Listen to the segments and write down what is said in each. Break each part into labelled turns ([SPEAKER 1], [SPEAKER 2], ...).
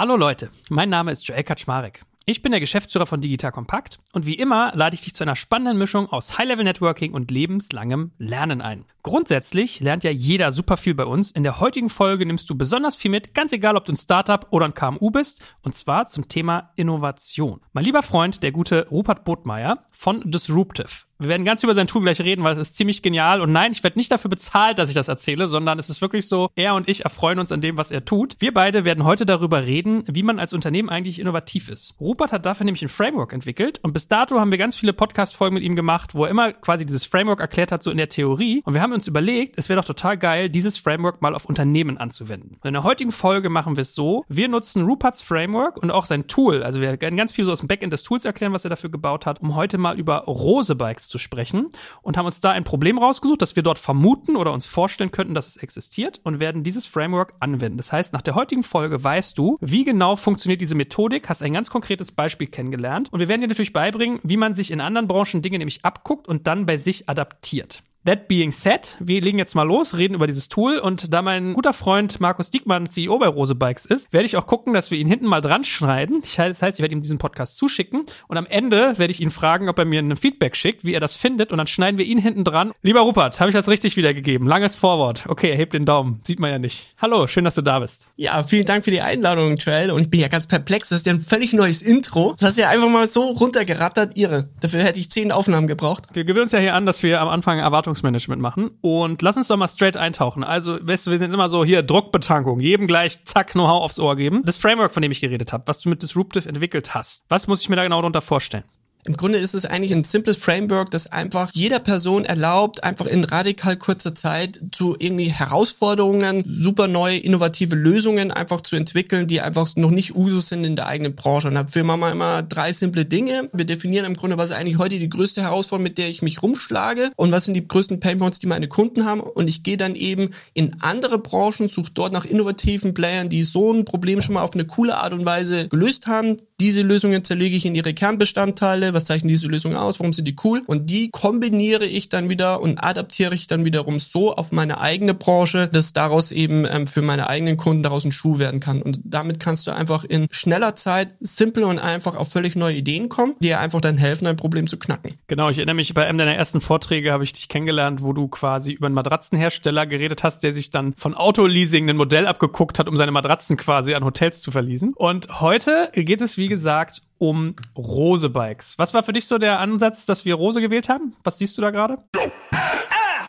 [SPEAKER 1] Hallo Leute, mein Name ist Joel Kaczmarek. Ich bin der Geschäftsführer von Digital Compact und wie immer lade ich dich zu einer spannenden Mischung aus High-Level-Networking und lebenslangem Lernen ein. Grundsätzlich lernt ja jeder super viel bei uns. In der heutigen Folge nimmst du besonders viel mit, ganz egal, ob du ein Startup oder ein KMU bist, und zwar zum Thema Innovation. Mein lieber Freund, der gute Rupert Botmeier von Disruptive wir werden ganz über sein Tool gleich reden, weil es ist ziemlich genial. Und nein, ich werde nicht dafür bezahlt, dass ich das erzähle, sondern es ist wirklich so, er und ich erfreuen uns an dem, was er tut. Wir beide werden heute darüber reden, wie man als Unternehmen eigentlich innovativ ist. Rupert hat dafür nämlich ein Framework entwickelt und bis dato haben wir ganz viele Podcast-Folgen mit ihm gemacht, wo er immer quasi dieses Framework erklärt hat, so in der Theorie. Und wir haben uns überlegt, es wäre doch total geil, dieses Framework mal auf Unternehmen anzuwenden. Und in der heutigen Folge machen wir es so, wir nutzen Ruperts Framework und auch sein Tool. Also wir werden ganz viel so aus dem Backend des Tools erklären, was er dafür gebaut hat, um heute mal über Rose Bikes zu sprechen und haben uns da ein Problem rausgesucht, das wir dort vermuten oder uns vorstellen könnten, dass es existiert und werden dieses Framework anwenden. Das heißt, nach der heutigen Folge weißt du, wie genau funktioniert diese Methodik, hast ein ganz konkretes Beispiel kennengelernt und wir werden dir natürlich beibringen, wie man sich in anderen Branchen Dinge nämlich abguckt und dann bei sich adaptiert. That being said, wir legen jetzt mal los, reden über dieses Tool und da mein guter Freund Markus Diekmann CEO bei Rose Bikes ist, werde ich auch gucken, dass wir ihn hinten mal dran schneiden. Das heißt, ich werde ihm diesen Podcast zuschicken und am Ende werde ich ihn fragen, ob er mir ein Feedback schickt, wie er das findet und dann schneiden wir ihn hinten dran. Lieber Rupert, habe ich das richtig wiedergegeben? Langes Vorwort. Okay, er hebt den Daumen. Sieht man ja nicht. Hallo, schön, dass du da bist.
[SPEAKER 2] Ja, vielen Dank für die Einladung, Joel. Und ich bin ja ganz perplex. Das ist ja ein völlig neues Intro. Das hast du ja einfach mal so runtergerattert. Irre. Dafür hätte ich zehn Aufnahmen gebraucht.
[SPEAKER 1] Wir gewöhnen uns ja hier an, dass wir am Anfang Erwartungsmanagement machen und lass uns doch mal straight eintauchen. Also, weißt du, wir sind immer so hier Druckbetankung, jedem gleich zack Know-how aufs Ohr geben. Das Framework, von dem ich geredet habe, was du mit Disruptive entwickelt hast, was muss ich mir da genau darunter vorstellen?
[SPEAKER 2] Im Grunde ist es eigentlich ein simples Framework, das einfach jeder Person erlaubt, einfach in radikal kurzer Zeit zu irgendwie Herausforderungen, super neue, innovative Lösungen einfach zu entwickeln, die einfach noch nicht Usus sind in der eigenen Branche. Und dafür machen wir immer drei simple Dinge. Wir definieren im Grunde, was ist eigentlich heute die größte Herausforderung, mit der ich mich rumschlage und was sind die größten Painpoints, die meine Kunden haben. Und ich gehe dann eben in andere Branchen, suche dort nach innovativen Playern, die so ein Problem schon mal auf eine coole Art und Weise gelöst haben. Diese Lösungen zerlege ich in ihre Kernbestandteile was zeichnen diese Lösungen aus, warum sind die cool und die kombiniere ich dann wieder und adaptiere ich dann wiederum so auf meine eigene Branche, dass daraus eben ähm, für meine eigenen Kunden daraus ein Schuh werden kann und damit kannst du einfach in schneller Zeit simpel und einfach auf völlig neue Ideen kommen, die einfach dann helfen, ein Problem zu knacken.
[SPEAKER 1] Genau, ich erinnere mich, bei einem deiner ersten Vorträge habe ich dich kennengelernt, wo du quasi über einen Matratzenhersteller geredet hast, der sich dann von Autoleasing ein Modell abgeguckt hat, um seine Matratzen quasi an Hotels zu verließen. Und heute geht es, wie gesagt, um Rose-Bikes. Was war für dich so der Ansatz, dass wir Rose gewählt haben? Was siehst du da gerade?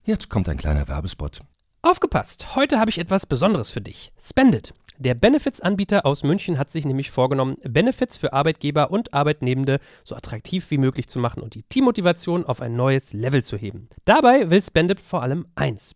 [SPEAKER 3] Jetzt kommt ein kleiner Werbespot.
[SPEAKER 4] Aufgepasst! Heute habe ich etwas Besonderes für dich. Spendit. Der Benefits-Anbieter aus München hat sich nämlich vorgenommen, Benefits für Arbeitgeber und Arbeitnehmende so attraktiv wie möglich zu machen und die Teammotivation auf ein neues Level zu heben. Dabei will Spendit vor allem eins: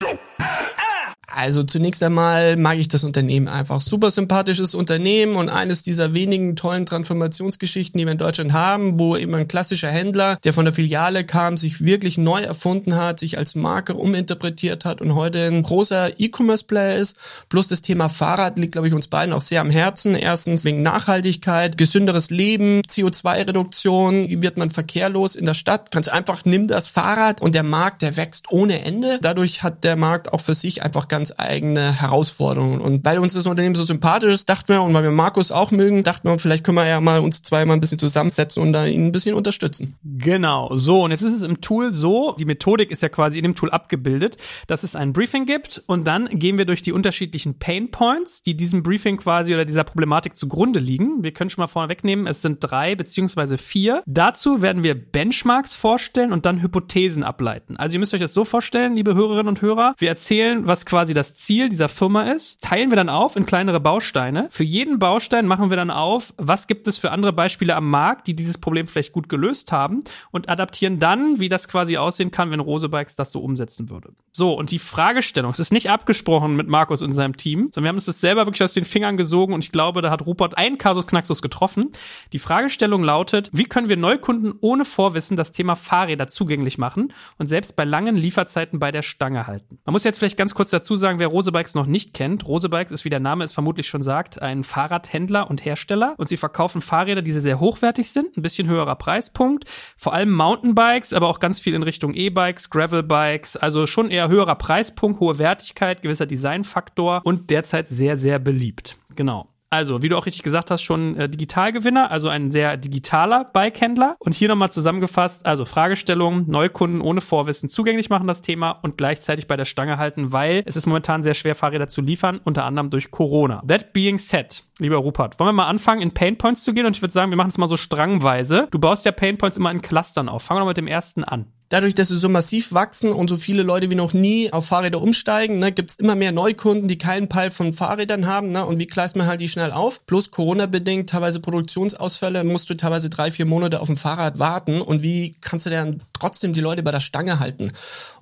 [SPEAKER 2] Also zunächst einmal mag ich das Unternehmen einfach. Super sympathisches Unternehmen und eines dieser wenigen tollen Transformationsgeschichten, die wir in Deutschland haben, wo eben ein klassischer Händler, der von der Filiale kam, sich wirklich neu erfunden hat, sich als Marke uminterpretiert hat und heute ein großer E-Commerce-Player ist. Plus das Thema Fahrrad liegt, glaube ich, uns beiden auch sehr am Herzen. Erstens wegen Nachhaltigkeit, gesünderes Leben, CO2-Reduktion, wie wird man verkehrlos in der Stadt? Ganz einfach, nimm das Fahrrad und der Markt, der wächst ohne Ende. Dadurch hat der Markt auch für sich einfach ganz ganz eigene Herausforderungen. Und weil uns das Unternehmen so sympathisch ist, dachten wir, und weil wir Markus auch mögen, dachten wir, vielleicht können wir ja mal uns zweimal ein bisschen zusammensetzen und da ihn ein bisschen unterstützen.
[SPEAKER 1] Genau, so. Und jetzt ist es im Tool so, die Methodik ist ja quasi in dem Tool abgebildet, dass es ein Briefing gibt und dann gehen wir durch die unterschiedlichen Pain Points, die diesem Briefing quasi oder dieser Problematik zugrunde liegen. Wir können schon mal vorne wegnehmen, es sind drei beziehungsweise vier. Dazu werden wir Benchmarks vorstellen und dann Hypothesen ableiten. Also ihr müsst euch das so vorstellen, liebe Hörerinnen und Hörer. Wir erzählen, was quasi das Ziel dieser Firma ist, teilen wir dann auf in kleinere Bausteine. Für jeden Baustein machen wir dann auf, was gibt es für andere Beispiele am Markt, die dieses Problem vielleicht gut gelöst haben und adaptieren dann, wie das quasi aussehen kann, wenn Rosebikes das so umsetzen würde. So, und die Fragestellung, es ist nicht abgesprochen mit Markus und seinem Team, sondern wir haben uns das selber wirklich aus den Fingern gesogen und ich glaube, da hat Rupert einen Kasus Knaxus getroffen. Die Fragestellung lautet, wie können wir Neukunden ohne Vorwissen das Thema Fahrräder zugänglich machen und selbst bei langen Lieferzeiten bei der Stange halten? Man muss jetzt vielleicht ganz kurz dazu sagen, wer Rosebikes noch nicht kennt. Rosebikes ist, wie der Name es vermutlich schon sagt, ein Fahrradhändler und Hersteller und sie verkaufen Fahrräder, die sehr hochwertig sind, ein bisschen höherer Preispunkt, vor allem Mountainbikes, aber auch ganz viel in Richtung E-Bikes, Gravelbikes, also schon eher höherer Preispunkt, hohe Wertigkeit, gewisser Designfaktor und derzeit sehr, sehr beliebt. Genau. Also, wie du auch richtig gesagt hast, schon äh, Digitalgewinner, also ein sehr digitaler Bikehändler. Und hier nochmal zusammengefasst, also Fragestellung, Neukunden ohne Vorwissen zugänglich machen das Thema und gleichzeitig bei der Stange halten, weil es ist momentan sehr schwer, Fahrräder zu liefern, unter anderem durch Corona. That being said, lieber Rupert, wollen wir mal anfangen, in Painpoints zu gehen? Und ich würde sagen, wir machen es mal so strangweise. Du baust ja Painpoints immer in Clustern auf. Fangen wir mal mit dem ersten an
[SPEAKER 2] dadurch, dass sie so massiv wachsen und so viele Leute wie noch nie auf Fahrräder umsteigen, ne, gibt es immer mehr Neukunden, die keinen Peil von Fahrrädern haben. Ne, und wie gleist man halt die schnell auf? Plus Corona-bedingt, teilweise Produktionsausfälle, musst du teilweise drei, vier Monate auf dem Fahrrad warten. Und wie kannst du dann trotzdem die Leute bei der Stange halten?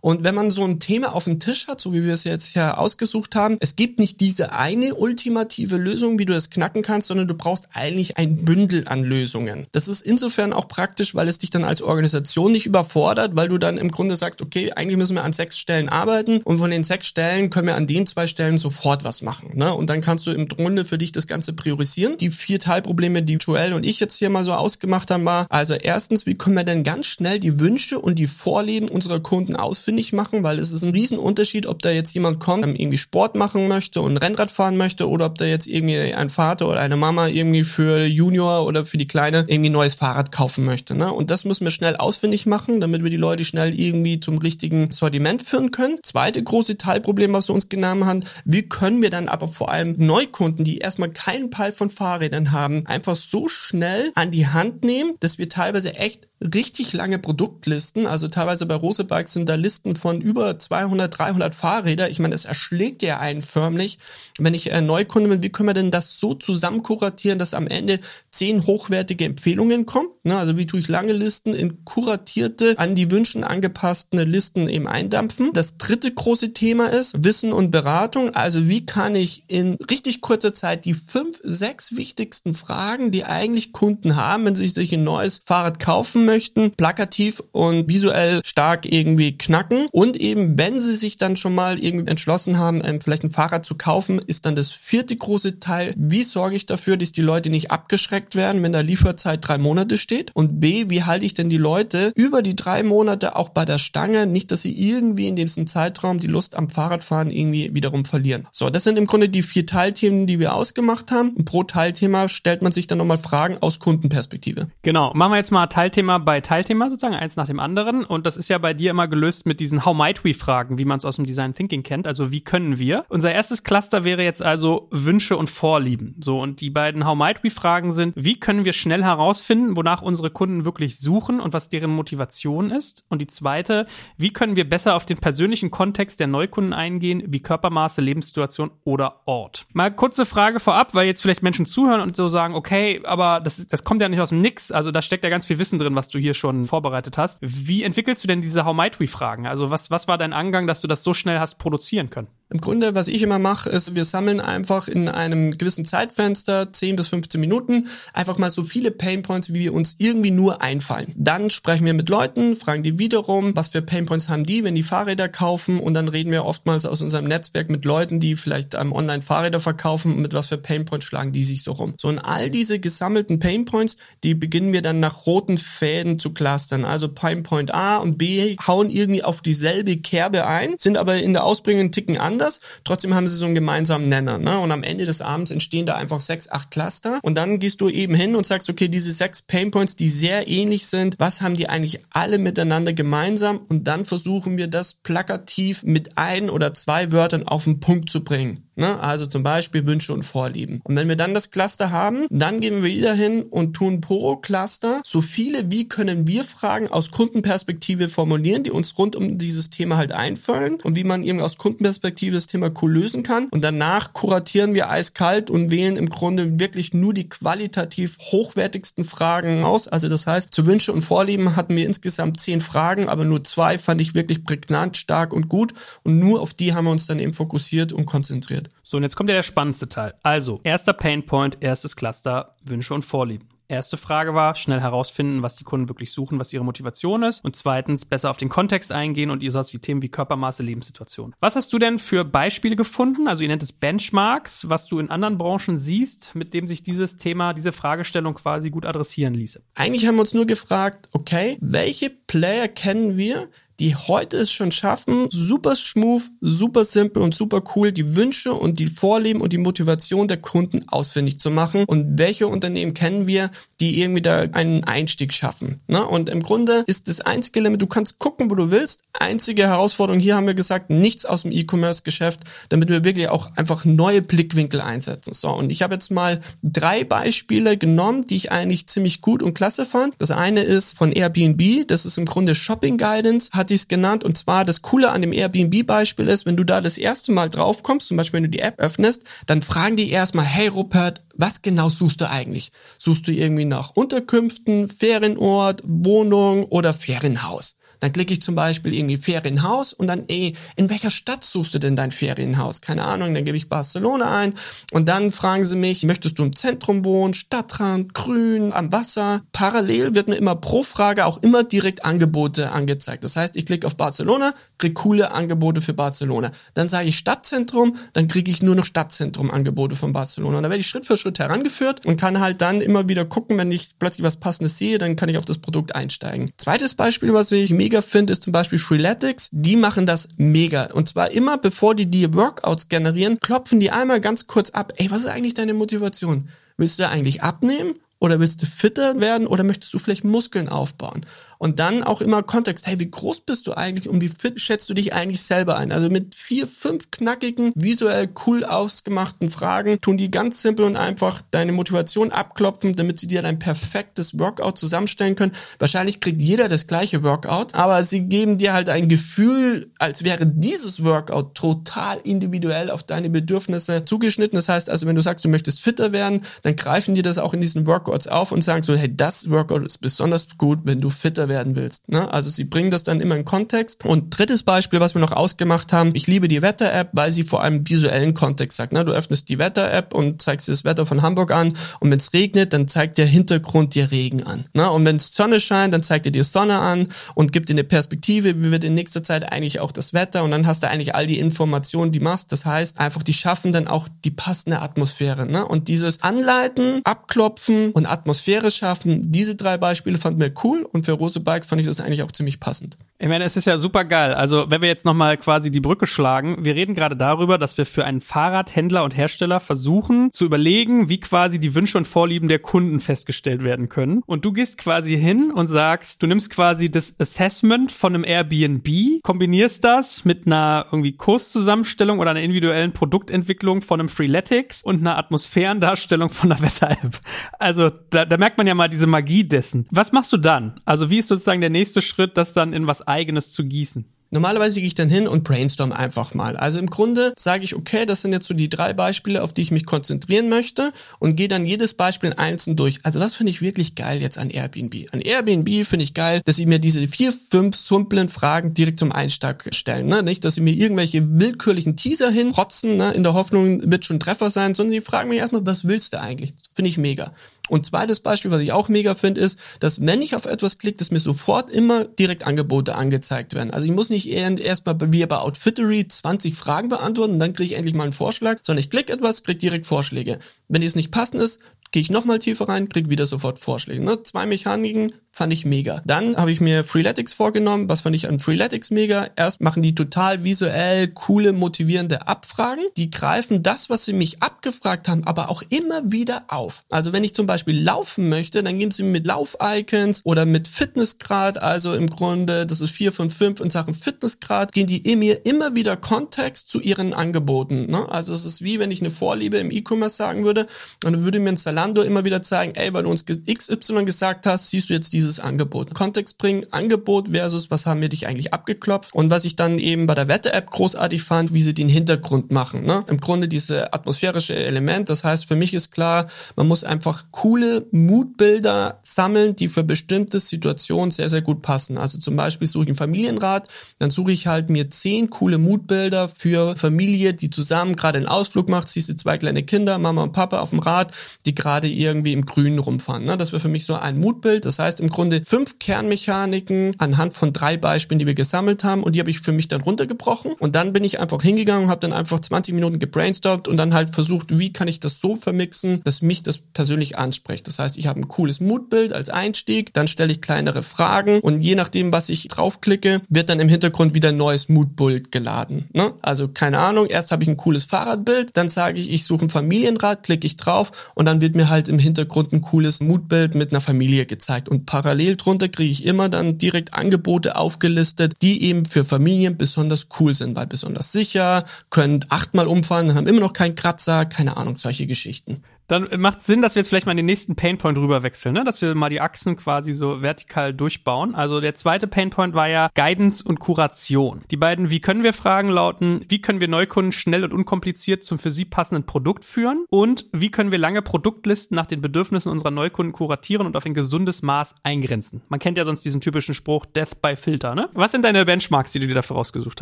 [SPEAKER 2] Und wenn man so ein Thema auf dem Tisch hat, so wie wir es jetzt hier ausgesucht haben, es gibt nicht diese eine ultimative Lösung, wie du es knacken kannst, sondern du brauchst eigentlich ein Bündel an Lösungen. Das ist insofern auch praktisch, weil es dich dann als Organisation nicht überfordert, weil du dann im Grunde sagst, okay, eigentlich müssen wir an sechs Stellen arbeiten und von den sechs Stellen können wir an den zwei Stellen sofort was machen. Ne? Und dann kannst du im Grunde für dich das Ganze priorisieren. Die vier Teilprobleme, die Joel und ich jetzt hier mal so ausgemacht haben, war also erstens, wie können wir denn ganz schnell die Wünsche und die Vorlieben unserer Kunden ausfindig machen, weil es ist ein Riesenunterschied, ob da jetzt jemand kommt, irgendwie Sport machen möchte und Rennrad fahren möchte oder ob da jetzt irgendwie ein Vater oder eine Mama irgendwie für Junior oder für die Kleine irgendwie neues Fahrrad kaufen möchte. Ne? Und das müssen wir schnell ausfindig machen, damit wir die Leute Leute schnell irgendwie zum richtigen Sortiment führen können. Zweite große Teilproblem, was wir uns genommen haben, wie können wir dann aber vor allem Neukunden, die erstmal keinen Peil von Fahrrädern haben, einfach so schnell an die Hand nehmen, dass wir teilweise echt richtig lange Produktlisten. Also teilweise bei Rosebikes sind da Listen von über 200, 300 Fahrräder. Ich meine, das erschlägt ja einen förmlich. Wenn ich äh, Neukunde bin, wie können wir denn das so zusammen kuratieren, dass am Ende zehn hochwertige Empfehlungen kommen? Ne? Also wie tue ich lange Listen in kuratierte, an die Wünschen angepasste Listen eben eindampfen? Das dritte große Thema ist Wissen und Beratung. Also wie kann ich in richtig kurzer Zeit die fünf, sechs wichtigsten Fragen, die eigentlich Kunden haben, wenn sie sich ein neues Fahrrad kaufen möchten, plakativ und visuell stark irgendwie knacken. Und eben, wenn sie sich dann schon mal irgendwie entschlossen haben, ähm, vielleicht ein Fahrrad zu kaufen, ist dann das vierte große Teil, wie sorge ich dafür, dass die Leute nicht abgeschreckt werden, wenn da Lieferzeit drei Monate steht? Und B, wie halte ich denn die Leute über die drei Monate auch bei der Stange, nicht, dass sie irgendwie in diesem Zeitraum die Lust am Fahrradfahren irgendwie wiederum verlieren. So, das sind im Grunde die vier Teilthemen, die wir ausgemacht haben. Und pro Teilthema stellt man sich dann nochmal Fragen aus Kundenperspektive.
[SPEAKER 1] Genau, machen wir jetzt mal Teilthema bei Teilthema sozusagen, eins nach dem anderen. Und das ist ja bei dir immer gelöst mit diesen How might we Fragen, wie man es aus dem Design Thinking kennt. Also wie können wir? Unser erstes Cluster wäre jetzt also Wünsche und Vorlieben. So, und die beiden How might we Fragen sind, wie können wir schnell herausfinden, wonach unsere Kunden wirklich suchen und was deren Motivation ist? Und die zweite, wie können wir besser auf den persönlichen Kontext der Neukunden eingehen, wie Körpermaße, Lebenssituation oder Ort? Mal kurze Frage vorab, weil jetzt vielleicht Menschen zuhören und so sagen, okay, aber das, das kommt ja nicht aus dem Nix. Also da steckt ja ganz viel Wissen drin, was du hier schon vorbereitet hast. Wie entwickelst du denn diese How might we Fragen? Also was, was war dein Angang, dass du das so schnell hast produzieren können?
[SPEAKER 2] Im Grunde, was ich immer mache, ist, wir sammeln einfach in einem gewissen Zeitfenster, 10 bis 15 Minuten, einfach mal so viele Painpoints, wie wir uns irgendwie nur einfallen. Dann sprechen wir mit Leuten, fragen die wiederum, was für Painpoints haben die, wenn die Fahrräder kaufen und dann reden wir oftmals aus unserem Netzwerk mit Leuten, die vielleicht ähm, online Fahrräder verkaufen und mit was für Painpoints schlagen die sich so rum. So und all diese gesammelten Painpoints, die beginnen wir dann nach roten Fäden zu clustern. Also Painpoint A und B hauen irgendwie auf dieselbe Kerbe ein, sind aber in der Ausbringung einen Ticken anders. Trotzdem haben sie so einen gemeinsamen Nenner. Ne? Und am Ende des Abends entstehen da einfach sechs, acht Cluster und dann gehst du eben hin und sagst, okay, diese sechs Painpoints, die sehr ähnlich sind, was haben die eigentlich alle miteinander gemeinsam? Und dann versuchen wir das plakativ mit ein oder zwei Wörtern auf den Punkt zu bringen. Ne? Also zum Beispiel Wünsche und Vorlieben. Und wenn wir dann das Cluster haben, dann gehen wir wieder hin und tun pro Cluster so viele wie können wir Fragen aus Kundenperspektive formulieren, die uns rund um dieses Thema halt einfallen und wie man eben aus Kundenperspektive das Thema cool lösen kann. Und danach kuratieren wir eiskalt und wählen im Grunde wirklich nur die qualitativ hochwertigsten Fragen aus. Also das heißt, zu Wünsche und Vorlieben hatten wir insgesamt zehn Fragen, aber nur zwei fand ich wirklich prägnant, stark und gut. Und nur auf die haben wir uns dann eben fokussiert und konzentriert.
[SPEAKER 1] So, und jetzt kommt ja der spannendste Teil. Also, erster Painpoint, erstes Cluster, Wünsche und Vorlieben. Erste Frage war, schnell herausfinden, was die Kunden wirklich suchen, was ihre Motivation ist. Und zweitens, besser auf den Kontext eingehen und ihr sowas wie Themen wie Körpermaße, Lebenssituation. Was hast du denn für Beispiele gefunden? Also ihr nennt es Benchmarks, was du in anderen Branchen siehst, mit dem sich dieses Thema, diese Fragestellung quasi gut adressieren ließe.
[SPEAKER 2] Eigentlich haben wir uns nur gefragt, okay, welche Player kennen wir, die heute es schon schaffen, super smooth, super simpel und super cool die Wünsche und die Vorlieben und die Motivation der Kunden ausfindig zu machen. Und welche Unternehmen kennen wir, die irgendwie da einen Einstieg schaffen? Ne? Und im Grunde ist das einzige Limit, du kannst gucken, wo du willst. Einzige Herausforderung hier haben wir gesagt, nichts aus dem E-Commerce-Geschäft, damit wir wirklich auch einfach neue Blickwinkel einsetzen. So, und ich habe jetzt mal drei Beispiele genommen, die ich eigentlich ziemlich gut und klasse fand. Das eine ist von Airbnb, das ist im Grunde Shopping Guidance, hat ich es genannt. Und zwar das Coole an dem Airbnb-Beispiel ist, wenn du da das erste Mal drauf kommst, zum Beispiel wenn du die App öffnest, dann fragen die erstmal, hey Rupert, was genau suchst du eigentlich? Suchst du irgendwie nach Unterkünften, Ferienort, Wohnung oder Ferienhaus? Dann klicke ich zum Beispiel irgendwie Ferienhaus und dann, ey, in welcher Stadt suchst du denn dein Ferienhaus? Keine Ahnung, dann gebe ich Barcelona ein und dann fragen sie mich, möchtest du im Zentrum wohnen, Stadtrand, grün, am Wasser? Parallel wird mir immer pro Frage auch immer direkt Angebote angezeigt. Das heißt, ich klicke auf Barcelona, kriege coole Angebote für Barcelona. Dann sage ich Stadtzentrum, dann kriege ich nur noch Stadtzentrum Angebote von Barcelona. Und da werde ich Schritt für Schritt herangeführt und kann halt dann immer wieder gucken, wenn ich plötzlich was Passendes sehe, dann kann ich auf das Produkt einsteigen. Zweites Beispiel, was ich mega mega finde, ist zum Beispiel Freeletics. Die machen das mega. Und zwar immer, bevor die die Workouts generieren, klopfen die einmal ganz kurz ab. Ey, was ist eigentlich deine Motivation? Willst du eigentlich abnehmen? Oder willst du fitter werden? Oder möchtest du vielleicht Muskeln aufbauen? Und dann auch immer Kontext. Hey, wie groß bist du eigentlich und wie fit schätzt du dich eigentlich selber ein? Also mit vier, fünf knackigen, visuell cool ausgemachten Fragen tun die ganz simpel und einfach deine Motivation abklopfen, damit sie dir dein perfektes Workout zusammenstellen können. Wahrscheinlich kriegt jeder das gleiche Workout, aber sie geben dir halt ein Gefühl, als wäre dieses Workout total individuell auf deine Bedürfnisse zugeschnitten. Das heißt also, wenn du sagst, du möchtest fitter werden, dann greifen die das auch in diesen Workouts auf und sagen so, hey, das Workout ist besonders gut, wenn du fitter werden willst. Ne? Also sie bringen das dann immer in Kontext. Und drittes Beispiel, was wir noch ausgemacht haben, ich liebe die Wetter-App, weil sie vor allem visuellen Kontext sagt. Ne? Du öffnest die Wetter-App und zeigst dir das Wetter von Hamburg an und wenn es regnet, dann zeigt der Hintergrund dir Regen an. Ne? Und wenn es Sonne scheint, dann zeigt er dir Sonne an und gibt dir eine Perspektive, wie wird in nächster Zeit eigentlich auch das Wetter und dann hast du eigentlich all die Informationen, die machst. Das heißt, einfach die schaffen dann auch die passende Atmosphäre. Ne? Und dieses Anleiten, Abklopfen und Atmosphäre schaffen, diese drei Beispiele fanden wir cool und für Rose Bike fand ich das eigentlich auch ziemlich passend.
[SPEAKER 1] Ich meine, es ist ja super geil. Also, wenn wir jetzt nochmal quasi die Brücke schlagen, wir reden gerade darüber, dass wir für einen Fahrradhändler und Hersteller versuchen zu überlegen, wie quasi die Wünsche und Vorlieben der Kunden festgestellt werden können. Und du gehst quasi hin und sagst, du nimmst quasi das Assessment von einem Airbnb, kombinierst das mit einer irgendwie Kurszusammenstellung oder einer individuellen Produktentwicklung von einem Freeletics und einer Atmosphärendarstellung von einer Wetter-App. Also, da, da merkt man ja mal diese Magie dessen. Was machst du dann? Also, wie ist sozusagen der nächste Schritt, das dann in was eigenes zu gießen?
[SPEAKER 2] Normalerweise gehe ich dann hin und brainstorm einfach mal. Also im Grunde sage ich, okay, das sind jetzt so die drei Beispiele, auf die ich mich konzentrieren möchte und gehe dann jedes Beispiel einzeln durch. Also was finde ich wirklich geil jetzt an Airbnb? An Airbnb finde ich geil, dass sie mir diese vier, fünf simplen Fragen direkt zum Einstieg stellen. Ne? Nicht, dass sie mir irgendwelche willkürlichen Teaser hinrotzen, ne? in der Hoffnung, wird schon Treffer sein, sondern sie fragen mich erstmal, was willst du eigentlich? Finde ich mega. Und zweites Beispiel, was ich auch mega finde, ist, dass wenn ich auf etwas klicke, dass mir sofort immer direkt Angebote angezeigt werden. Also ich muss nicht erstmal wie bei Outfittery 20 Fragen beantworten und dann kriege ich endlich mal einen Vorschlag, sondern ich klicke etwas, kriege direkt Vorschläge. Wenn es nicht passend ist, gehe ich nochmal tiefer rein, kriege wieder sofort Vorschläge. Ne? Zwei Mechaniken, fand ich mega. Dann habe ich mir Freeletics vorgenommen. Was fand ich an Freeletics mega? Erst machen die total visuell coole, motivierende Abfragen. Die greifen das, was sie mich abgefragt haben, aber auch immer wieder auf. Also wenn ich zum Beispiel laufen möchte, dann geben sie mir mit Lauf-Icons oder mit Fitnessgrad, also im Grunde, das ist 455 in Sachen Fitnessgrad, gehen die mir immer wieder Kontext zu ihren Angeboten. Ne? Also es ist wie wenn ich eine Vorliebe im E-Commerce sagen würde und dann würde mir ein Zalando immer wieder zeigen, ey, weil du uns XY gesagt hast, siehst du jetzt dieses Angebot. Kontext bringen, Angebot versus was haben wir dich eigentlich abgeklopft und was ich dann eben bei der Wette-App großartig fand, wie sie den Hintergrund machen. Ne? Im Grunde diese atmosphärische Element. Das heißt, für mich ist klar, man muss einfach coole Mutbilder sammeln, die für bestimmte Situationen sehr, sehr gut passen. Also zum Beispiel suche ich einen Familienrat, dann suche ich halt mir zehn coole Mutbilder für Familie, die zusammen gerade einen Ausflug macht, siehst du zwei kleine Kinder, Mama und Papa auf dem Rad, die gerade irgendwie im Grünen rumfahren. Ne? Das wäre für mich so ein Mutbild. Das heißt, im Grunde fünf Kernmechaniken anhand von drei Beispielen, die wir gesammelt haben und die habe ich für mich dann runtergebrochen und dann bin ich einfach hingegangen und habe dann einfach 20 Minuten gebrainstormt und dann halt versucht, wie kann ich das so vermixen, dass mich das persönlich anspricht. Das heißt, ich habe ein cooles Moodbild als Einstieg, dann stelle ich kleinere Fragen und je nachdem, was ich draufklicke, wird dann im Hintergrund wieder ein neues Moodbild geladen. Ne? Also keine Ahnung, erst habe ich ein cooles Fahrradbild, dann sage ich, ich suche ein Familienrad, klicke ich drauf und dann wird mir halt im Hintergrund ein cooles Moodbild mit einer Familie gezeigt und parallel parallel drunter kriege ich immer dann direkt Angebote aufgelistet, die eben für Familien besonders cool sind, weil besonders sicher, können achtmal umfahren, haben immer noch keinen Kratzer, keine Ahnung, solche Geschichten.
[SPEAKER 1] Dann macht Sinn, dass wir jetzt vielleicht mal in den nächsten Painpoint rüber wechseln, ne? dass wir mal die Achsen quasi so vertikal durchbauen. Also der zweite Painpoint war ja Guidance und Kuration. Die beiden Wie können wir Fragen lauten, wie können wir Neukunden schnell und unkompliziert zum für sie passenden Produkt führen und wie können wir lange Produktlisten nach den Bedürfnissen unserer Neukunden kuratieren und auf ein gesundes Maß eingrenzen. Man kennt ja sonst diesen typischen Spruch Death by Filter, ne? Was sind deine Benchmarks, die du dir dafür rausgesucht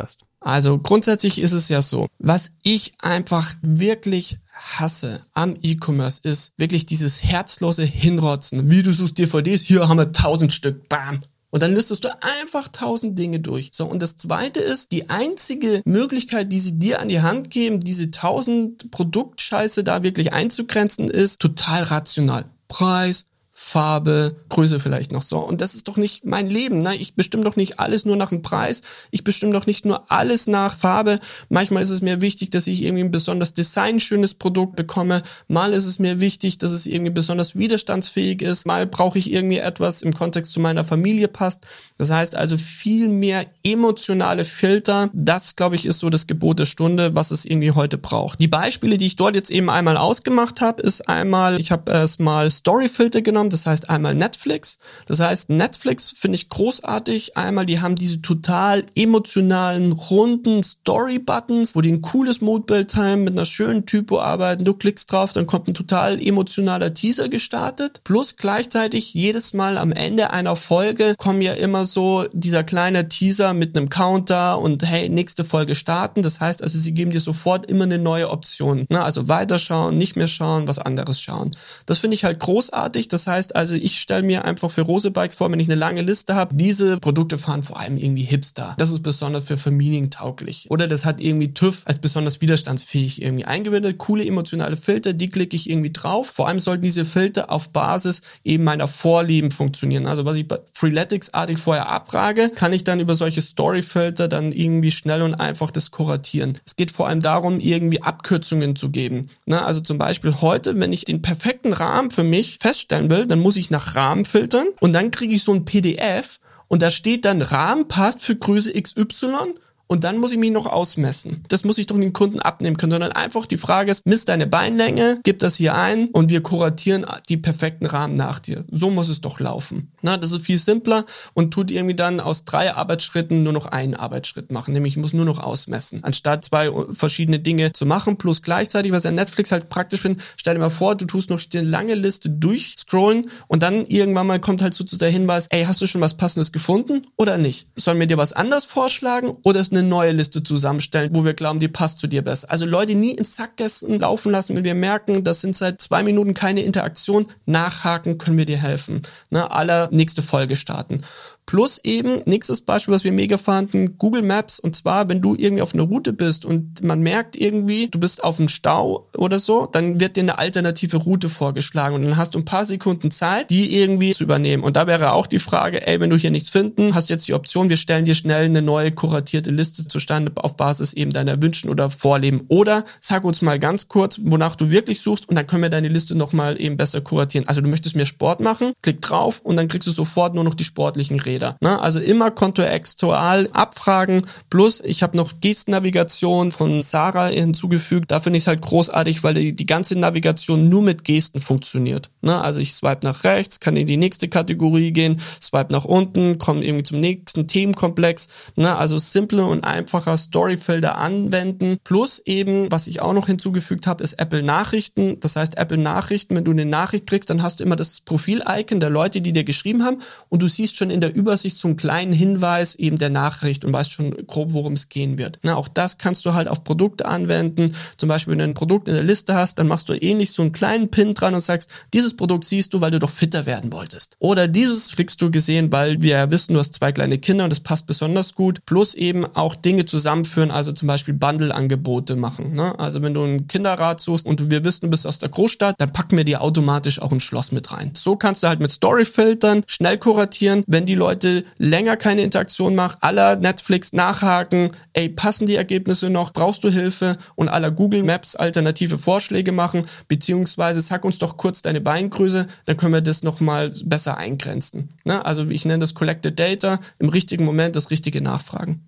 [SPEAKER 1] hast?
[SPEAKER 2] Also grundsätzlich ist es ja so, was ich einfach wirklich hasse am E-Commerce ist wirklich dieses herzlose Hinrotzen. Wie du suchst DVDs, hier haben wir tausend Stück, bam. Und dann listest du einfach tausend Dinge durch. So, und das zweite ist, die einzige Möglichkeit, die sie dir an die Hand geben, diese tausend Produktscheiße da wirklich einzugrenzen, ist total rational. Preis, Farbe, Größe vielleicht noch so. Und das ist doch nicht mein Leben. Ne? Ich bestimme doch nicht alles nur nach dem Preis. Ich bestimme doch nicht nur alles nach Farbe. Manchmal ist es mir wichtig, dass ich irgendwie ein besonders designschönes Produkt bekomme. Mal ist es mir wichtig, dass es irgendwie besonders widerstandsfähig ist. Mal brauche ich irgendwie etwas im Kontext zu meiner Familie passt. Das heißt also viel mehr emotionale Filter. Das, glaube ich, ist so das Gebot der Stunde, was es irgendwie heute braucht. Die Beispiele, die ich dort jetzt eben einmal ausgemacht habe, ist einmal, ich habe erst mal Storyfilter genommen haben. Das heißt einmal Netflix. Das heißt, Netflix finde ich großartig. Einmal, die haben diese total emotionalen, runden Story-Buttons, wo die ein cooles Modebild haben, mit einer schönen Typo arbeiten. Du klickst drauf, dann kommt ein total emotionaler Teaser gestartet. Plus gleichzeitig jedes Mal am Ende einer Folge kommen ja immer so dieser kleine Teaser mit einem Counter und hey, nächste Folge starten. Das heißt also, sie geben dir sofort immer eine neue Option. Ne? Also weiterschauen, nicht mehr schauen, was anderes schauen. Das finde ich halt großartig. Das heißt, heißt also, ich stelle mir einfach für Rose Bikes vor, wenn ich eine lange Liste habe, diese Produkte fahren vor allem irgendwie Hipster. Das ist besonders für Familien tauglich. Oder das hat irgendwie TÜV als besonders widerstandsfähig irgendwie eingewendet. Coole emotionale Filter, die klicke ich irgendwie drauf. Vor allem sollten diese Filter auf Basis eben meiner Vorlieben funktionieren. Also was ich bei Freeletics-artig vorher abfrage, kann ich dann über solche Story-Filter dann irgendwie schnell und einfach das kuratieren. Es geht vor allem darum, irgendwie Abkürzungen zu geben. Na, also zum Beispiel heute, wenn ich den perfekten Rahmen für mich feststellen will, dann muss ich nach Rahmen filtern und dann kriege ich so ein PDF und da steht dann Rahmen passt für Größe XY und dann muss ich mich noch ausmessen. Das muss ich doch den Kunden abnehmen können, sondern einfach die Frage ist, misst deine Beinlänge, gib das hier ein und wir kuratieren die perfekten Rahmen nach dir. So muss es doch laufen. Na, das ist viel simpler und tut irgendwie dann aus drei Arbeitsschritten nur noch einen Arbeitsschritt machen, nämlich ich muss nur noch ausmessen, anstatt zwei verschiedene Dinge zu machen, plus gleichzeitig, was ja Netflix halt praktisch finde, stell dir mal vor, du tust noch eine lange Liste durchscrollen und dann irgendwann mal kommt halt so zu der Hinweis, ey, hast du schon was Passendes gefunden oder nicht? Sollen wir dir was anders vorschlagen oder ist eine eine neue Liste zusammenstellen, wo wir glauben, die passt zu dir besser. Also Leute nie ins Sackgassen laufen lassen, wenn wir merken, das sind seit zwei Minuten keine Interaktion. Nachhaken können wir dir helfen. Ne, aller nächste Folge starten. Plus eben, nächstes Beispiel, was wir mega fanden, Google Maps. Und zwar, wenn du irgendwie auf einer Route bist und man merkt irgendwie, du bist auf einem Stau oder so, dann wird dir eine alternative Route vorgeschlagen und dann hast du ein paar Sekunden Zeit, die irgendwie zu übernehmen. Und da wäre auch die Frage, ey, wenn du hier nichts finden, hast jetzt die Option, wir stellen dir schnell eine neue kuratierte Liste zustande auf Basis eben deiner Wünschen oder Vorleben. Oder sag uns mal ganz kurz, wonach du wirklich suchst und dann können wir deine Liste nochmal eben besser kuratieren. Also du möchtest mehr Sport machen, klick drauf und dann kriegst du sofort nur noch die sportlichen Reden. Räder. Ne? Also immer kontextual abfragen. Plus, ich habe noch Gestennavigation von Sarah hinzugefügt. Da finde ich es halt großartig, weil die, die ganze Navigation nur mit Gesten funktioniert. Ne? Also ich swipe nach rechts, kann in die nächste Kategorie gehen, swipe nach unten, komme irgendwie zum nächsten Themenkomplex. Ne? Also simple und einfacher Storyfelder anwenden. Plus eben, was ich auch noch hinzugefügt habe, ist Apple Nachrichten. Das heißt, Apple Nachrichten, wenn du eine Nachricht kriegst, dann hast du immer das Profil-Icon der Leute, die dir geschrieben haben und du siehst schon in der Über Übersicht so einen kleinen Hinweis eben der Nachricht und weißt schon grob, worum es gehen wird. Na, auch das kannst du halt auf Produkte anwenden. Zum Beispiel, wenn du ein Produkt in der Liste hast, dann machst du ähnlich so einen kleinen Pin dran und sagst, dieses Produkt siehst du, weil du doch fitter werden wolltest. Oder dieses kriegst du gesehen, weil wir ja wissen, du hast zwei kleine Kinder und das passt besonders gut. Plus eben auch Dinge zusammenführen, also zum Beispiel Bundle-Angebote machen. Ne? Also wenn du ein Kinderrad suchst und wir wissen, du bist aus der Großstadt, dann packen wir dir automatisch auch ein Schloss mit rein. So kannst du halt mit Story-Filtern schnell kuratieren, wenn die Leute Leute länger keine Interaktion macht, aller Netflix nachhaken, ey, passen die Ergebnisse noch, brauchst du Hilfe und aller Google Maps alternative Vorschläge machen, beziehungsweise sag uns doch kurz deine Beingröße, dann können wir das nochmal besser eingrenzen. Ne? Also ich nenne das Collected Data, im richtigen Moment das richtige Nachfragen.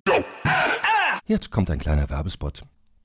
[SPEAKER 3] Jetzt kommt ein kleiner Werbespot.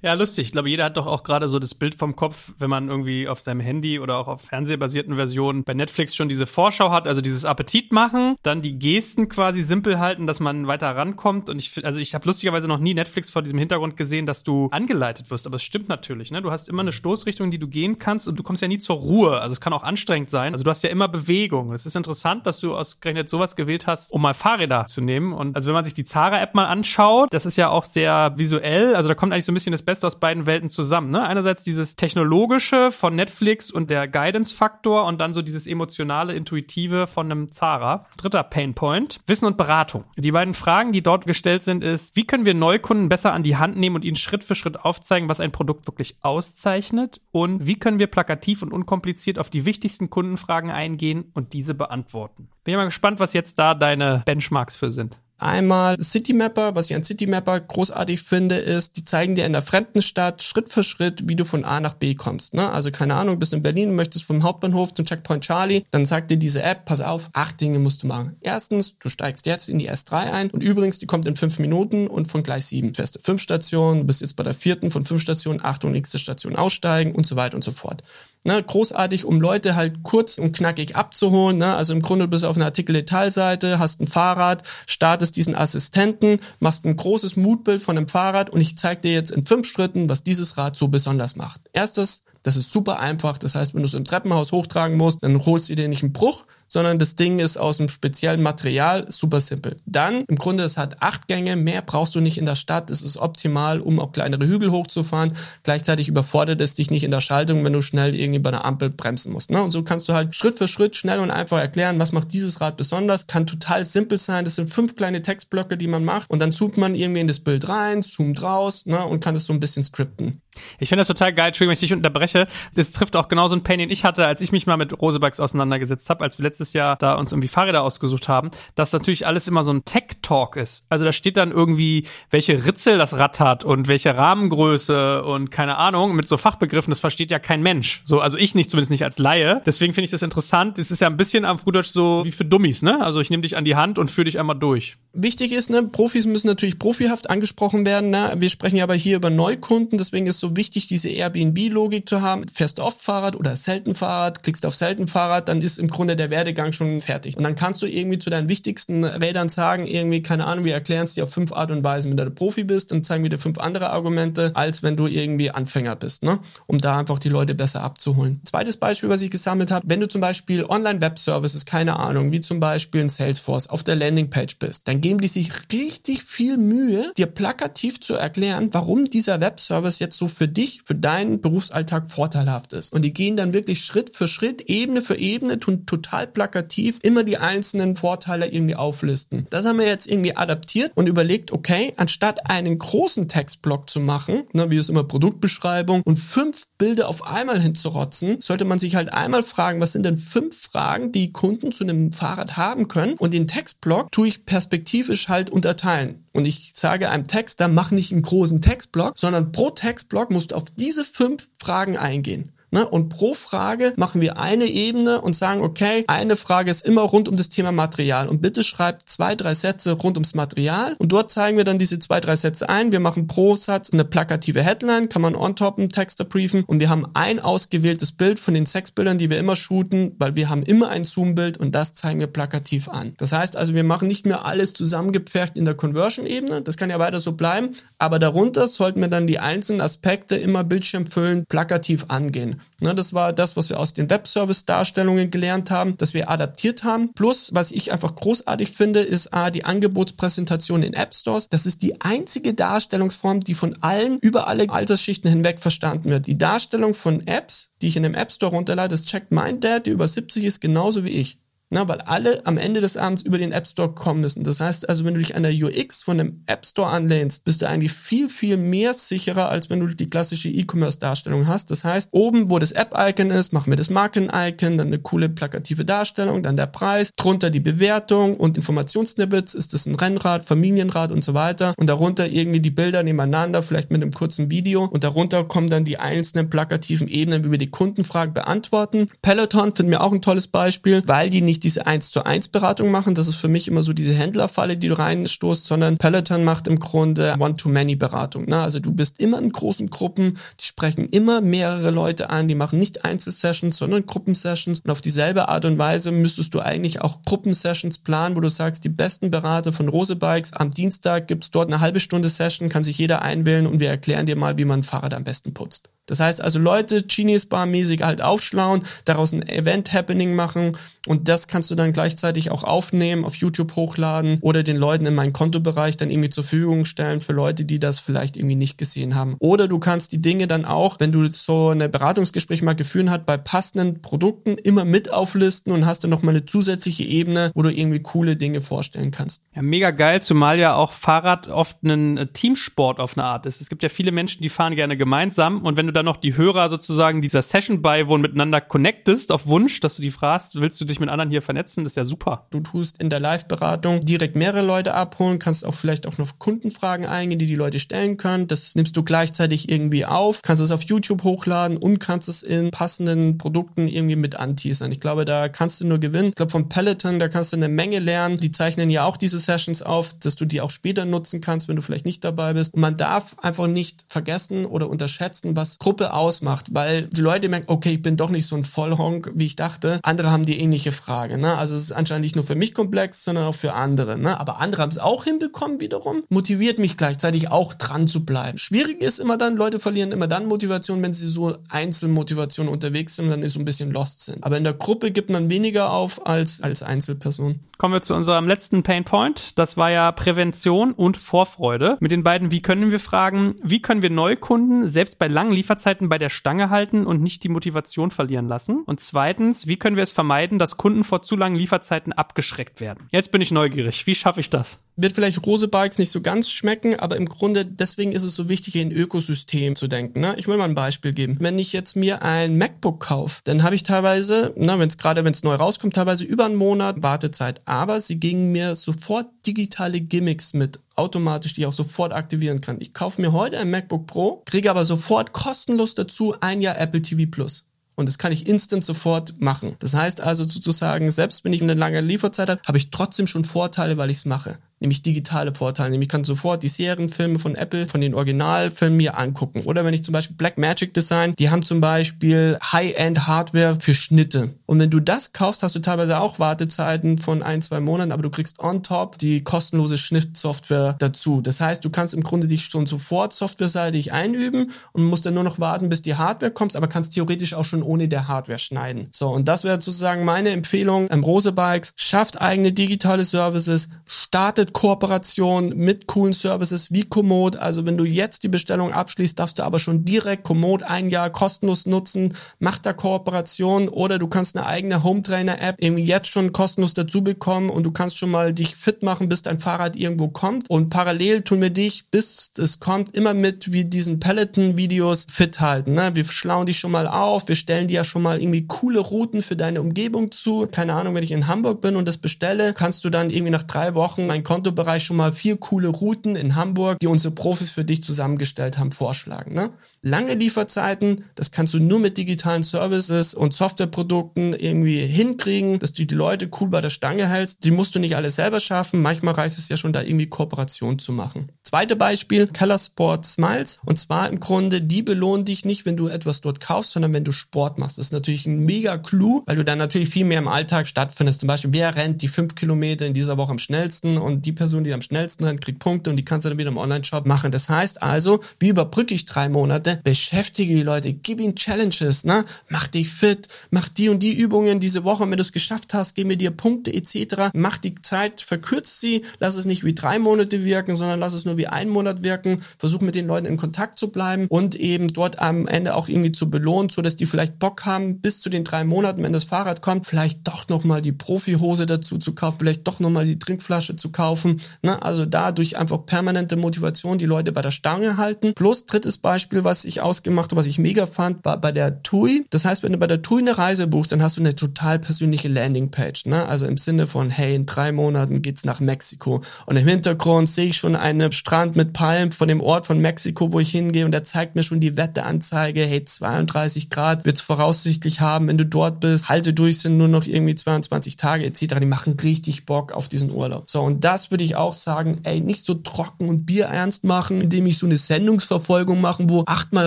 [SPEAKER 1] Ja, lustig. Ich glaube, jeder hat doch auch gerade so das Bild vom Kopf, wenn man irgendwie auf seinem Handy oder auch auf fernsehbasierten Versionen bei Netflix schon diese Vorschau hat, also dieses Appetit machen, dann die Gesten quasi simpel halten, dass man weiter rankommt. Und ich, also ich habe lustigerweise noch nie Netflix vor diesem Hintergrund gesehen, dass du angeleitet wirst. Aber es stimmt natürlich, ne? Du hast immer eine Stoßrichtung, die du gehen kannst und du kommst ja nie zur Ruhe. Also es kann auch anstrengend sein. Also du hast ja immer Bewegung. Es ist interessant, dass du ausgerechnet sowas gewählt hast, um mal Fahrräder zu nehmen. Und also wenn man sich die Zara-App mal anschaut, das ist ja auch sehr visuell. Also da kommt eigentlich so ein bisschen das Beste aus beiden Welten zusammen. Ne? Einerseits dieses technologische von Netflix und der Guidance-Faktor und dann so dieses emotionale, intuitive von einem Zara. Dritter Painpoint, Wissen und Beratung. Die beiden Fragen, die dort gestellt sind, ist, wie können wir Neukunden besser an die Hand nehmen und ihnen Schritt für Schritt aufzeigen, was ein Produkt wirklich auszeichnet? Und wie können wir plakativ und unkompliziert auf die wichtigsten Kundenfragen eingehen und diese beantworten? Bin ja mal gespannt, was jetzt da deine Benchmarks für sind.
[SPEAKER 2] Einmal Citymapper, was ich an Citymapper großartig finde, ist, die zeigen dir in der fremden Stadt Schritt für Schritt, wie du von A nach B kommst. Ne? Also keine Ahnung, bist in Berlin, möchtest vom Hauptbahnhof zum Checkpoint Charlie, dann sagt dir diese App, pass auf, acht Dinge musst du machen. Erstens, du steigst jetzt in die S3 ein und übrigens, die kommt in fünf Minuten und von gleich sieben. Feste fünf Stationen, bist jetzt bei der vierten von fünf Stationen, Achtung, nächste Station aussteigen und so weiter und so fort. Ne, großartig, um Leute halt kurz und knackig abzuholen. Ne? Also im Grunde bist du auf einer Artikel-Detailseite, hast ein Fahrrad, startest diesen Assistenten, machst ein großes Moodbild von dem Fahrrad und ich zeige dir jetzt in fünf Schritten, was dieses Rad so besonders macht. Erstes, das ist super einfach. Das heißt, wenn du es im Treppenhaus hochtragen musst, dann holst du dir nicht einen Bruch, sondern das Ding ist aus einem speziellen Material, super simpel. Dann, im Grunde, es hat acht Gänge, mehr brauchst du nicht in der Stadt. Es ist optimal, um auch kleinere Hügel hochzufahren. Gleichzeitig überfordert es dich nicht in der Schaltung, wenn du schnell irgendwie bei einer Ampel bremsen musst. Ne? Und so kannst du halt Schritt für Schritt schnell und einfach erklären, was macht dieses Rad besonders. Kann total simpel sein. Das sind fünf kleine Textblöcke, die man macht. Und dann zoomt man irgendwie in das Bild rein, zoomt raus ne? und kann es so ein bisschen skripten.
[SPEAKER 1] Ich finde das total geil, Entschuldigung, wenn ich dich unterbreche. Das trifft auch genau so ein Pain, den ich hatte, als ich mich mal mit Rosebugs auseinandergesetzt habe, als wir letztes Jahr da uns irgendwie Fahrräder ausgesucht haben, dass natürlich alles immer so ein Tech-Talk ist. Also da steht dann irgendwie, welche Ritzel das Rad hat und welche Rahmengröße und keine Ahnung, mit so Fachbegriffen, das versteht ja kein Mensch. So, also ich nicht, zumindest nicht als Laie. Deswegen finde ich das interessant. Das ist ja ein bisschen am Frühdeutsch so wie für Dummies, ne? Also ich nehme dich an die Hand und führe dich einmal durch.
[SPEAKER 2] Wichtig ist, ne, Profis müssen natürlich profihaft angesprochen werden. Ne? Wir sprechen ja aber hier über Neukunden, deswegen ist so wichtig, diese Airbnb-Logik zu haben. Fährst du oft Fahrrad oder selten Fahrrad, klickst auf selten Fahrrad, dann ist im Grunde der Werdegang schon fertig. Und dann kannst du irgendwie zu deinen wichtigsten Rädern sagen, irgendwie, keine Ahnung, wir erklären es dir auf fünf Art und Weisen, wenn du Profi bist und zeigen wir dir fünf andere Argumente, als wenn du irgendwie Anfänger bist, ne? um da einfach die Leute besser abzuholen. Zweites Beispiel, was ich gesammelt habe, wenn du zum Beispiel Online-Web-Services, keine Ahnung, wie zum Beispiel in Salesforce auf der Landingpage bist, dann geben die sich richtig viel Mühe, dir plakativ zu erklären, warum dieser Webservice jetzt so für dich, für deinen Berufsalltag vorteilhaft ist. Und die gehen dann wirklich Schritt für Schritt, Ebene für Ebene, tun total plakativ immer die einzelnen Vorteile irgendwie auflisten. Das haben wir jetzt irgendwie adaptiert und überlegt, okay, anstatt einen großen Textblock zu machen, ne, wie es immer Produktbeschreibung und fünf Bilder auf einmal hinzurotzen, sollte man sich halt einmal fragen, was sind denn fünf Fragen, die Kunden zu einem Fahrrad haben können? Und den Textblock tue ich perspektivisch halt unterteilen. Und ich sage einem Texter, mach nicht einen großen Textblock, sondern pro Textblock musst du auf diese fünf Fragen eingehen. Ne? Und pro Frage machen wir eine Ebene und sagen, okay, eine Frage ist immer rund um das Thema Material. Und bitte schreibt zwei, drei Sätze rund ums Material. Und dort zeigen wir dann diese zwei, drei Sätze ein. Wir machen pro Satz eine plakative Headline, kann man on top einen Texter briefen. Und wir haben ein ausgewähltes Bild von den sechs Bildern, die wir immer shooten, weil wir haben immer ein Zoom-Bild und das zeigen wir plakativ an. Das heißt also, wir machen nicht mehr alles zusammengepfercht in der Conversion-Ebene. Das kann ja weiter so bleiben. Aber darunter sollten wir dann die einzelnen Aspekte immer bildschirmfüllend plakativ angehen. Ne, das war das, was wir aus den Webservice-Darstellungen gelernt haben, dass wir adaptiert haben. Plus, was ich einfach großartig finde, ist A, die Angebotspräsentation in App Stores. Das ist die einzige Darstellungsform, die von allen über alle Altersschichten hinweg verstanden wird. Die Darstellung von Apps, die ich in dem App Store runterlade, das checkt mein Dad, der über 70 ist, genauso wie ich. Na, weil alle am Ende des Abends über den App Store kommen müssen. Das heißt also, wenn du dich an der UX von dem App Store anlehnst, bist du eigentlich viel, viel mehr sicherer, als wenn du die klassische E-Commerce-Darstellung hast. Das heißt, oben, wo das App-Icon ist, machen wir das Marken-Icon, dann eine coole plakative Darstellung, dann der Preis, drunter die Bewertung und Informationssnippets, ist das ein Rennrad, Familienrad und so weiter. Und darunter irgendwie die Bilder nebeneinander, vielleicht mit einem kurzen Video. Und darunter kommen dann die einzelnen plakativen Ebenen, wie wir die Kundenfragen beantworten. Peloton finden wir auch ein tolles Beispiel, weil die nicht nicht diese 1 zu 1 Beratung machen. Das ist für mich immer so diese Händlerfalle, die du reinstoßt, sondern Peloton macht im Grunde One-to-Many Beratung. Ne? Also du bist immer in großen Gruppen, die sprechen immer mehrere Leute an, die machen nicht Einzelsessions, sondern Gruppensessions. Und auf dieselbe Art und Weise müsstest du eigentlich auch Gruppensessions planen, wo du sagst, die besten Berater von Rose Bikes, am Dienstag gibt's dort eine halbe Stunde Session, kann sich jeder einwählen und wir erklären dir mal, wie man ein Fahrrad am besten putzt. Das heißt also Leute Genius Bar mäßig halt aufschlauen, daraus ein Event Happening machen und das kannst du dann gleichzeitig auch aufnehmen, auf YouTube hochladen oder den Leuten in meinen Kontobereich dann irgendwie zur Verfügung stellen für Leute, die das vielleicht irgendwie nicht gesehen haben. Oder du kannst die Dinge dann auch, wenn du so eine Beratungsgespräch mal geführt hast, bei passenden Produkten immer mit auflisten und hast dann nochmal eine zusätzliche Ebene, wo du irgendwie coole Dinge vorstellen kannst.
[SPEAKER 1] Ja, mega geil, zumal ja auch Fahrrad oft ein Teamsport auf eine Art ist. Es gibt ja viele Menschen, die fahren gerne gemeinsam und wenn du dann noch die Hörer sozusagen dieser Session beiwohnen, miteinander connectest auf Wunsch, dass du die fragst, willst du dich mit anderen hier vernetzen, das ist ja super.
[SPEAKER 2] Du tust in der Live-Beratung direkt mehrere Leute abholen, kannst auch vielleicht auch noch Kundenfragen eingehen, die die Leute stellen können. Das nimmst du gleichzeitig irgendwie auf, kannst es auf YouTube hochladen und kannst es in passenden Produkten irgendwie mit anteasern. Ich glaube, da kannst du nur gewinnen. Ich glaube, von Peloton, da kannst du eine Menge lernen. Die zeichnen ja auch diese Sessions auf, dass du die auch später nutzen kannst, wenn du vielleicht nicht dabei bist. Und man darf einfach nicht vergessen oder unterschätzen, was Gruppe ausmacht, weil die Leute merken, okay, ich bin doch nicht so ein Vollhonk, wie ich dachte. Andere haben die ähnliche Frage. Ne? Also es ist anscheinend nicht nur für mich komplex, sondern auch für andere. Ne? Aber andere haben es auch hinbekommen wiederum. Motiviert mich gleichzeitig auch dran zu bleiben. Schwierig ist immer dann, Leute verlieren immer dann Motivation, wenn sie so Einzelmotivation unterwegs sind und dann so ein bisschen lost sind. Aber in der Gruppe gibt man weniger auf als als Einzelperson.
[SPEAKER 1] Kommen wir zu unserem letzten Pain Point. Das war ja Prävention und Vorfreude. Mit den beiden, wie können wir fragen, wie können wir Neukunden selbst bei langen Lieferzeiten bei der Stange halten und nicht die Motivation verlieren lassen? Und zweitens, wie können wir es vermeiden, dass Kunden vor zu langen Lieferzeiten abgeschreckt werden? Jetzt bin ich neugierig. Wie schaffe ich das?
[SPEAKER 2] Wird vielleicht Rose Bikes nicht so ganz schmecken, aber im Grunde deswegen ist es so wichtig, in Ökosystem zu denken. Ne? Ich will mal ein Beispiel geben. Wenn ich jetzt mir ein MacBook kaufe, dann habe ich teilweise, wenn es gerade wenn es neu rauskommt, teilweise über einen Monat Wartezeit. Aber sie gingen mir sofort digitale Gimmicks mit automatisch, die ich auch sofort aktivieren kann. Ich kaufe mir heute ein MacBook Pro, kriege aber sofort kostenlos dazu ein Jahr Apple TV Plus. Und das kann ich instant sofort machen. Das heißt also sozusagen, selbst wenn ich eine lange Lieferzeit habe, habe ich trotzdem schon Vorteile, weil ich es mache nämlich digitale Vorteile. Nämlich ich kann sofort die Serienfilme von Apple, von den Originalfilmen mir angucken. Oder wenn ich zum Beispiel Black Magic Design, die haben zum Beispiel High-End Hardware für Schnitte. Und wenn du das kaufst, hast du teilweise auch Wartezeiten von ein, zwei Monaten, aber du kriegst on top die kostenlose Schnittsoftware dazu. Das heißt, du kannst im Grunde dich schon sofort softwareseitig einüben und musst dann nur noch warten, bis die Hardware kommt, aber kannst theoretisch auch schon ohne der Hardware schneiden. So, und das wäre sozusagen meine Empfehlung. Ähm, Rose Bikes schafft eigene digitale Services, startet mit Kooperation mit coolen Services wie Komoot. Also wenn du jetzt die Bestellung abschließt, darfst du aber schon direkt Komoot ein Jahr kostenlos nutzen. Mach da Kooperation oder du kannst eine eigene Home Trainer App irgendwie jetzt schon kostenlos dazu bekommen und du kannst schon mal dich fit machen, bis dein Fahrrad irgendwo kommt. Und parallel tun wir dich, bis es kommt, immer mit wie diesen Peloton Videos fit halten. Ne? Wir schlauen dich schon mal auf. Wir stellen dir ja schon mal irgendwie coole Routen für deine Umgebung zu. Keine Ahnung, wenn ich in Hamburg bin und das bestelle, kannst du dann irgendwie nach drei Wochen mein Konto Kontobereich schon mal vier coole Routen in Hamburg, die unsere Profis für dich zusammengestellt haben, vorschlagen. Ne? Lange Lieferzeiten, das kannst du nur mit digitalen Services und Softwareprodukten irgendwie hinkriegen, dass du die Leute cool bei der Stange hältst. Die musst du nicht alles selber schaffen. Manchmal reicht es ja schon, da irgendwie Kooperation zu machen. Zweite Beispiel, Keller Sport Smiles. Und zwar im Grunde, die belohnen dich nicht, wenn du etwas dort kaufst, sondern wenn du Sport machst. Das ist natürlich ein mega Clou, weil du dann natürlich viel mehr im Alltag stattfindest. Zum Beispiel, wer rennt die fünf Kilometer in dieser Woche am schnellsten und die Person, die am schnellsten rennt, kriegt Punkte und die kannst du dann wieder im Online-Shop machen. Das heißt also, wie überbrücke ich drei Monate? Beschäftige die Leute, gib ihnen Challenges, ne? Mach dich fit, mach die und die Übungen diese Woche, wenn du es geschafft hast, gib mir dir Punkte etc. Mach die Zeit, verkürzt sie, lass es nicht wie drei Monate wirken, sondern lass es nur wie einen Monat wirken. Versuch mit den Leuten in Kontakt zu bleiben und eben dort am Ende auch irgendwie zu belohnen, so dass die vielleicht Bock haben, bis zu den drei Monaten, wenn das Fahrrad kommt, vielleicht doch nochmal die Profihose dazu zu kaufen, vielleicht doch nochmal die Trinkflasche zu kaufen laufen. Ne? Also dadurch einfach permanente Motivation die Leute bei der Stange halten. Plus drittes Beispiel, was ich ausgemacht habe, was ich mega fand, war bei der TUI. Das heißt, wenn du bei der TUI eine Reise buchst, dann hast du eine total persönliche Landingpage. Ne? Also im Sinne von, hey, in drei Monaten geht's nach Mexiko. Und im Hintergrund sehe ich schon einen Strand mit Palmen von dem Ort von Mexiko, wo ich hingehe und der zeigt mir schon die Wetteranzeige. Hey, 32 Grad wird's voraussichtlich haben, wenn du dort bist. Halte durch, sind nur noch irgendwie 22 Tage etc. Die machen richtig Bock auf diesen Urlaub. So, und das würde ich auch sagen, ey, nicht so trocken und bierernst machen, indem ich so eine Sendungsverfolgung machen, wo achtmal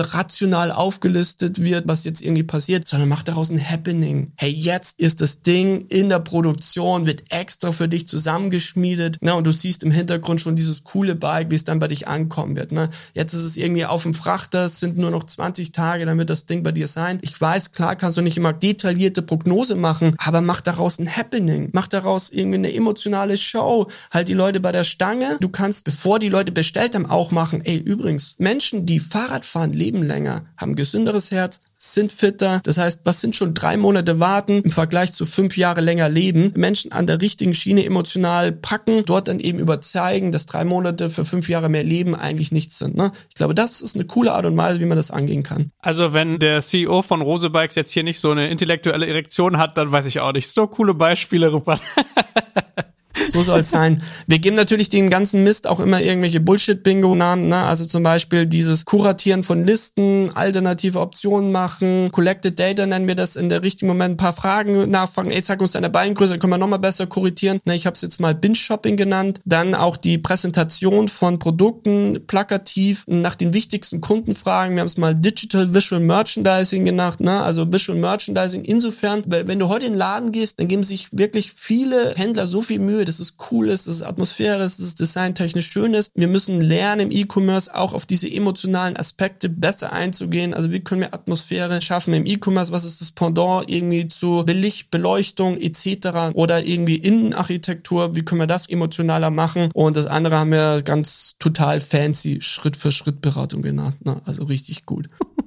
[SPEAKER 2] rational aufgelistet wird, was jetzt irgendwie passiert, sondern mach daraus ein Happening. Hey, jetzt ist das Ding in der Produktion, wird extra für dich zusammengeschmiedet, ne, und du siehst im Hintergrund schon dieses coole Bike, wie es dann bei dich ankommen wird, ne. Jetzt ist es irgendwie auf dem Frachter, es sind nur noch 20 Tage, damit das Ding bei dir sein. Ich weiß, klar kannst du nicht immer detaillierte Prognose machen, aber mach daraus ein Happening. Mach daraus irgendwie eine emotionale Show. Halt die Leute bei der Stange. Du kannst, bevor die Leute bestellt haben, auch machen, ey, übrigens, Menschen, die Fahrrad fahren, leben länger, haben gesünderes Herz, sind fitter. Das heißt, was sind schon drei Monate warten im Vergleich zu fünf Jahre länger leben? Menschen an der richtigen Schiene emotional packen, dort dann eben überzeugen, dass drei Monate für fünf Jahre mehr Leben eigentlich nichts sind. Ne? Ich glaube, das ist eine coole Art und Weise, wie man das angehen kann.
[SPEAKER 1] Also wenn der CEO von Rose Bikes jetzt hier nicht so eine intellektuelle Erektion hat, dann weiß ich auch nicht. So coole Beispiele, Rupert.
[SPEAKER 2] So soll es sein. Wir geben natürlich den ganzen Mist auch immer irgendwelche Bullshit-Bingo-Namen, ne? Also zum Beispiel dieses Kuratieren von Listen, alternative Optionen machen, Collected Data nennen wir das in der richtigen Moment, ein paar Fragen nachfragen, ey, sag uns deine Beingröße, dann können wir nochmal besser kuratieren. Ne, ich habe es jetzt mal Binge-Shopping genannt. Dann auch die Präsentation von Produkten plakativ nach den wichtigsten Kundenfragen. Wir haben es mal Digital Visual Merchandising genannt, ne? Also Visual Merchandising insofern, wenn du heute in den Laden gehst, dann geben sich wirklich viele Händler so viel Mühe, dass es cool ist, dass es Atmosphäre ist, dass es designtechnisch schön ist. Wir müssen lernen im E-Commerce auch auf diese emotionalen Aspekte besser einzugehen. Also wie können wir Atmosphäre schaffen im E-Commerce? Was ist das Pendant irgendwie zu Belicht, Beleuchtung etc. oder irgendwie Innenarchitektur? Wie können wir das emotionaler machen? Und das andere haben wir ganz total fancy Schritt für Schritt Beratung genannt. Ne? Also richtig gut.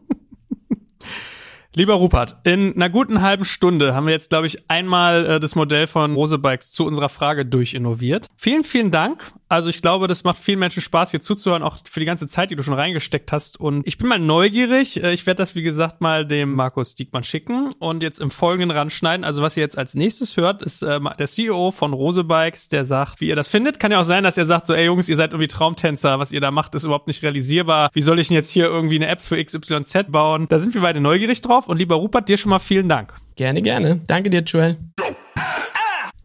[SPEAKER 1] Lieber Rupert, in einer guten halben Stunde haben wir jetzt, glaube ich, einmal äh, das Modell von Rose Bikes zu unserer Frage durchinnoviert. Vielen, vielen Dank Also ich glaube, das macht vielen Menschen Spaß, hier zuzuhören, auch für die ganze Zeit, die du schon reingesteckt hast. Und ich bin mal neugierig. Äh, Ich werde das, wie gesagt, mal dem Markus Diekmann schicken und jetzt im Folgenden ranschneiden. Also was ihr jetzt als nächstes hört, ist äh, der CEO von Rose Bikes, der sagt, wie ihr das findet. Kann ja auch sein, dass er sagt, so, ey Jungs, ihr seid irgendwie Traumtänzer, was ihr da macht, ist überhaupt nicht realisierbar. Wie soll ich denn jetzt hier irgendwie eine App für XYZ bauen? Da sind wir beide neugierig drauf. Und lieber Rupert, dir schon mal vielen Dank.
[SPEAKER 2] Gerne, gerne. Danke dir, Joel.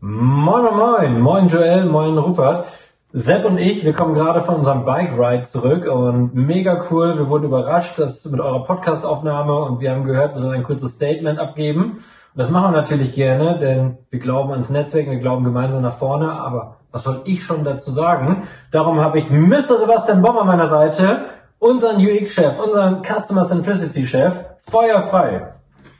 [SPEAKER 5] Moin, moin, moin. Moin, Joel. Moin, Rupert. Sepp und ich, wir kommen gerade von unserem Bike Ride zurück und mega cool. Wir wurden überrascht, dass mit eurer Podcast-Aufnahme und wir haben gehört, wir sollen ein kurzes Statement abgeben. Und das machen wir natürlich gerne, denn wir glauben ans Netzwerk, wir glauben gemeinsam nach vorne. Aber was soll ich schon dazu sagen? Darum habe ich Mr. Sebastian Baum an meiner Seite, unseren UX-Chef, unseren Customer Centricity-Chef, feuerfrei.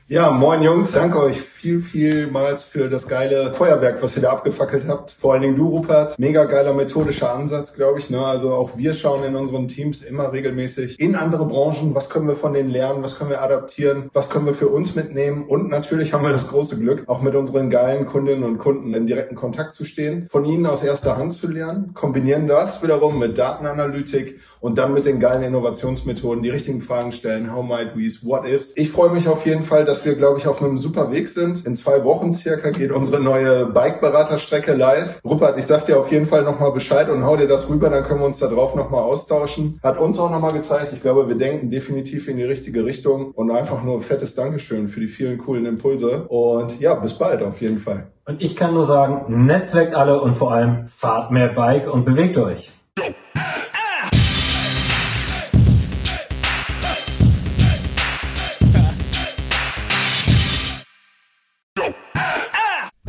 [SPEAKER 6] Ja, moin Jungs, danke euch viel, vielmals für das geile Feuerwerk, was ihr da abgefackelt habt. Vor allen Dingen du, Rupert. Mega geiler methodischer Ansatz, glaube ich. Ne? Also auch wir schauen in unseren Teams immer regelmäßig in andere Branchen. Was können wir von denen lernen? Was können wir adaptieren? Was können wir für uns mitnehmen? Und natürlich haben wir das große Glück, auch mit unseren geilen Kundinnen und Kunden in direkten Kontakt zu stehen, von ihnen aus erster Hand zu lernen, kombinieren das wiederum mit Datenanalytik und dann mit den geilen Innovationsmethoden, die richtigen Fragen stellen. How might we's? What ifs? Ich freue mich auf jeden Fall, dass wir, glaube ich, auf einem super Weg sind. In zwei Wochen circa geht unsere neue Bike-Beraterstrecke live. Rupert, ich sag dir auf jeden Fall nochmal Bescheid und hau dir das rüber, dann können wir uns da drauf nochmal austauschen. Hat uns auch nochmal gezeigt, ich glaube, wir denken definitiv in die richtige Richtung und einfach nur ein fettes Dankeschön für die vielen coolen Impulse. Und ja, bis bald auf jeden Fall.
[SPEAKER 5] Und ich kann nur sagen, netzwerkt alle und vor allem fahrt mehr Bike und bewegt euch.